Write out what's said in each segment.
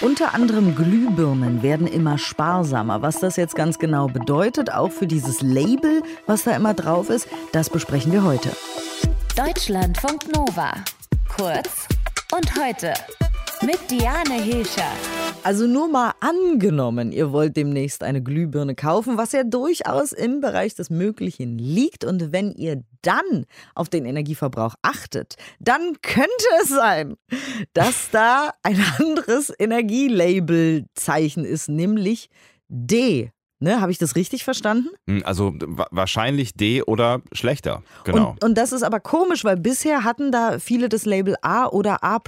Unter anderem Glühbirnen werden immer sparsamer. Was das jetzt ganz genau bedeutet, auch für dieses Label, was da immer drauf ist, das besprechen wir heute. Deutschlandfunk Nova. Kurz und heute mit Diane Hilscher. Also nur mal angenommen, ihr wollt demnächst eine Glühbirne kaufen, was ja durchaus im Bereich des Möglichen liegt. Und wenn ihr dann auf den Energieverbrauch achtet, dann könnte es sein, dass da ein anderes Energielabelzeichen ist, nämlich D. Ne, Habe ich das richtig verstanden? Hm, also wahrscheinlich D oder schlechter. Genau. Und, und, das ist aber komisch, weil bisher hatten da viele das Label A oder A.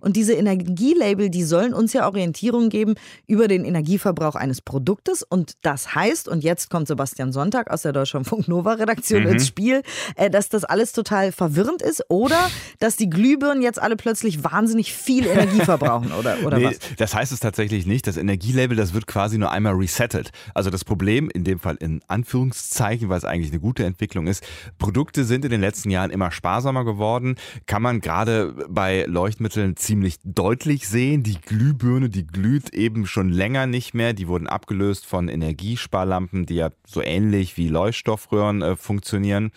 Und diese Energielabel, die sollen uns ja Orientierung geben über den Energieverbrauch eines Produktes. Und das heißt, und jetzt kommt Sebastian Sonntag aus der Deutschlandfunk Nova Redaktion mhm. ins Spiel, äh, dass das alles total verwirrend ist oder dass die Glühbirnen jetzt alle plötzlich wahnsinnig viel Energie verbrauchen oder, oder nee, was? Das heißt es tatsächlich nicht. Das Energielabel, das wird quasi nur einmal reset gerettet. Also das Problem, in dem Fall in Anführungszeichen, weil es eigentlich eine gute Entwicklung ist, Produkte sind in den letzten Jahren immer sparsamer geworden. Kann man gerade bei Leuchtmitteln ziemlich deutlich sehen. Die Glühbirne, die glüht eben schon länger nicht mehr. Die wurden abgelöst von Energiesparlampen, die ja so ähnlich wie Leuchtstoffröhren äh, funktionieren.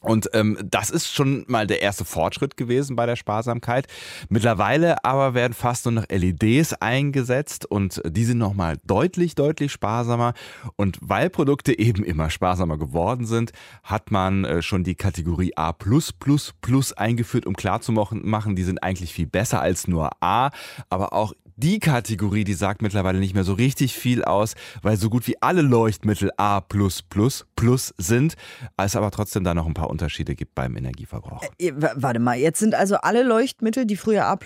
Und ähm, das ist schon mal der erste Fortschritt gewesen bei der Sparsamkeit. Mittlerweile aber werden fast nur noch LEDs eingesetzt und die sind nochmal deutlich, deutlich sparsamer. Und weil Produkte eben immer sparsamer geworden sind, hat man äh, schon die Kategorie A eingeführt, um klarzumachen, die sind eigentlich viel besser als nur A. Aber auch die Kategorie, die sagt mittlerweile nicht mehr so richtig viel aus, weil so gut wie alle Leuchtmittel A sind, es aber trotzdem da noch ein paar Unterschiede gibt beim Energieverbrauch. Äh, warte mal, jetzt sind also alle Leuchtmittel, die früher A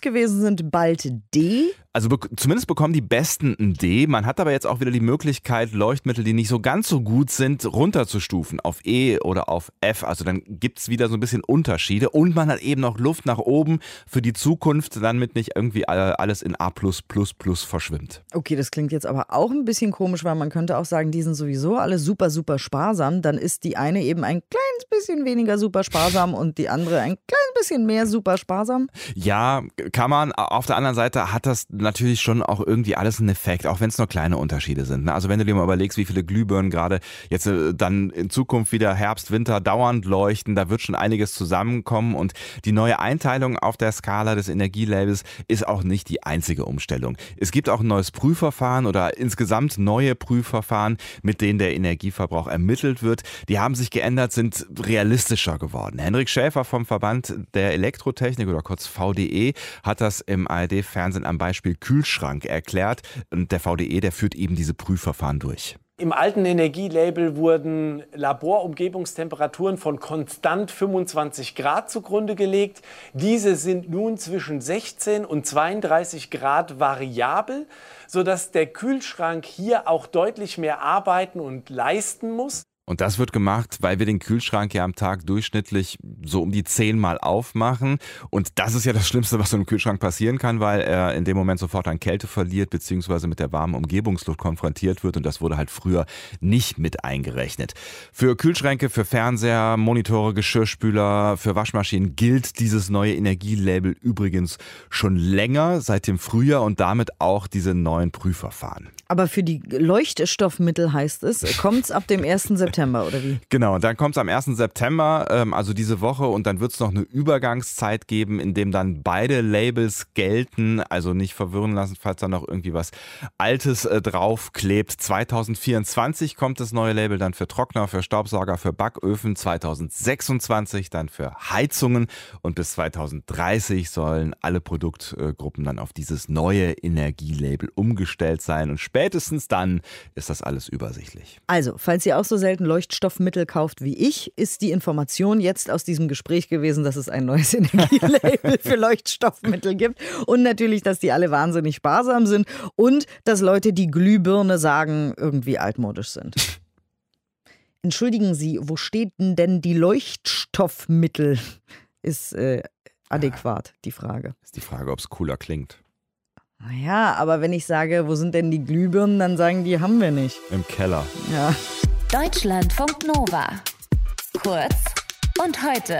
gewesen sind, bald D? Also be zumindest bekommen die Besten ein D. Man hat aber jetzt auch wieder die Möglichkeit, Leuchtmittel, die nicht so ganz so gut sind, runterzustufen auf E oder auf F. Also dann gibt es wieder so ein bisschen Unterschiede. Und man hat eben noch Luft nach oben für die Zukunft, damit nicht irgendwie alles in A verschwimmt. Okay, das klingt jetzt aber auch ein bisschen komisch, weil man könnte auch sagen, die sind sowieso alle super, super sparsam. Dann ist die eine eben ein kleines bisschen weniger super sparsam und die andere ein kleines bisschen mehr super sparsam. Ja, kann man. Auf der anderen Seite hat das natürlich schon auch irgendwie alles einen Effekt, auch wenn es nur kleine Unterschiede sind. Ne? Also wenn du dir mal überlegst, wie viele Glühbirnen gerade jetzt äh, dann in Zukunft wieder Herbst, Winter dauernd leuchten, da wird schon einiges zusammenkommen und die neue Einteilung auf der Skala des Energielabels ist auch nicht die einzige Umstellung. Es gibt auch ein neues Prüfverfahren oder insgesamt neue Prüfverfahren, mit denen der Energieverbrauch ermittelt wird. Die haben sich geändert, sind realistischer geworden. Henrik Schäfer vom Verband der Elektrotechnik oder kurz VDE hat das im ARD-Fernsehen am Beispiel Kühlschrank erklärt. Und der VDE, der führt eben diese Prüfverfahren durch. Im alten Energielabel wurden Laborumgebungstemperaturen von konstant 25 Grad zugrunde gelegt. Diese sind nun zwischen 16 und 32 Grad variabel, sodass der Kühlschrank hier auch deutlich mehr arbeiten und leisten muss. Und das wird gemacht, weil wir den Kühlschrank ja am Tag durchschnittlich so um die zehnmal aufmachen. Und das ist ja das Schlimmste, was so einem Kühlschrank passieren kann, weil er in dem Moment sofort an Kälte verliert, beziehungsweise mit der warmen Umgebungsluft konfrontiert wird. Und das wurde halt früher nicht mit eingerechnet. Für Kühlschränke, für Fernseher, Monitore, Geschirrspüler, für Waschmaschinen gilt dieses neue Energielabel übrigens schon länger, seit dem Frühjahr und damit auch diese neuen Prüfverfahren. Aber für die Leuchtstoffmittel heißt es, kommt es ab dem 1. September oder wie? Genau, dann kommt es am 1. September, ähm, also diese Woche, und dann wird es noch eine Übergangszeit geben, in dem dann beide Labels gelten. Also nicht verwirren lassen, falls da noch irgendwie was Altes äh, draufklebt. 2024 kommt das neue Label dann für Trockner, für Staubsauger, für Backöfen. 2026 dann für Heizungen und bis 2030 sollen alle Produktgruppen dann auf dieses neue Energielabel umgestellt sein und spätestens dann ist das alles übersichtlich. Also, falls ihr auch so selten Leuchtstoffmittel kauft wie ich, ist die Information jetzt aus diesem Gespräch gewesen, dass es ein neues Energielabel für Leuchtstoffmittel gibt und natürlich, dass die alle wahnsinnig sparsam sind und dass Leute, die Glühbirne sagen, irgendwie altmodisch sind. Entschuldigen Sie, wo steht denn die Leuchtstoffmittel? Ist äh, adäquat, die Frage. Ist die Frage, ob es cooler klingt. Naja, aber wenn ich sage, wo sind denn die Glühbirnen, dann sagen die, haben wir nicht. Im Keller. Ja. Deutschlandfunk Nova. Kurz und heute.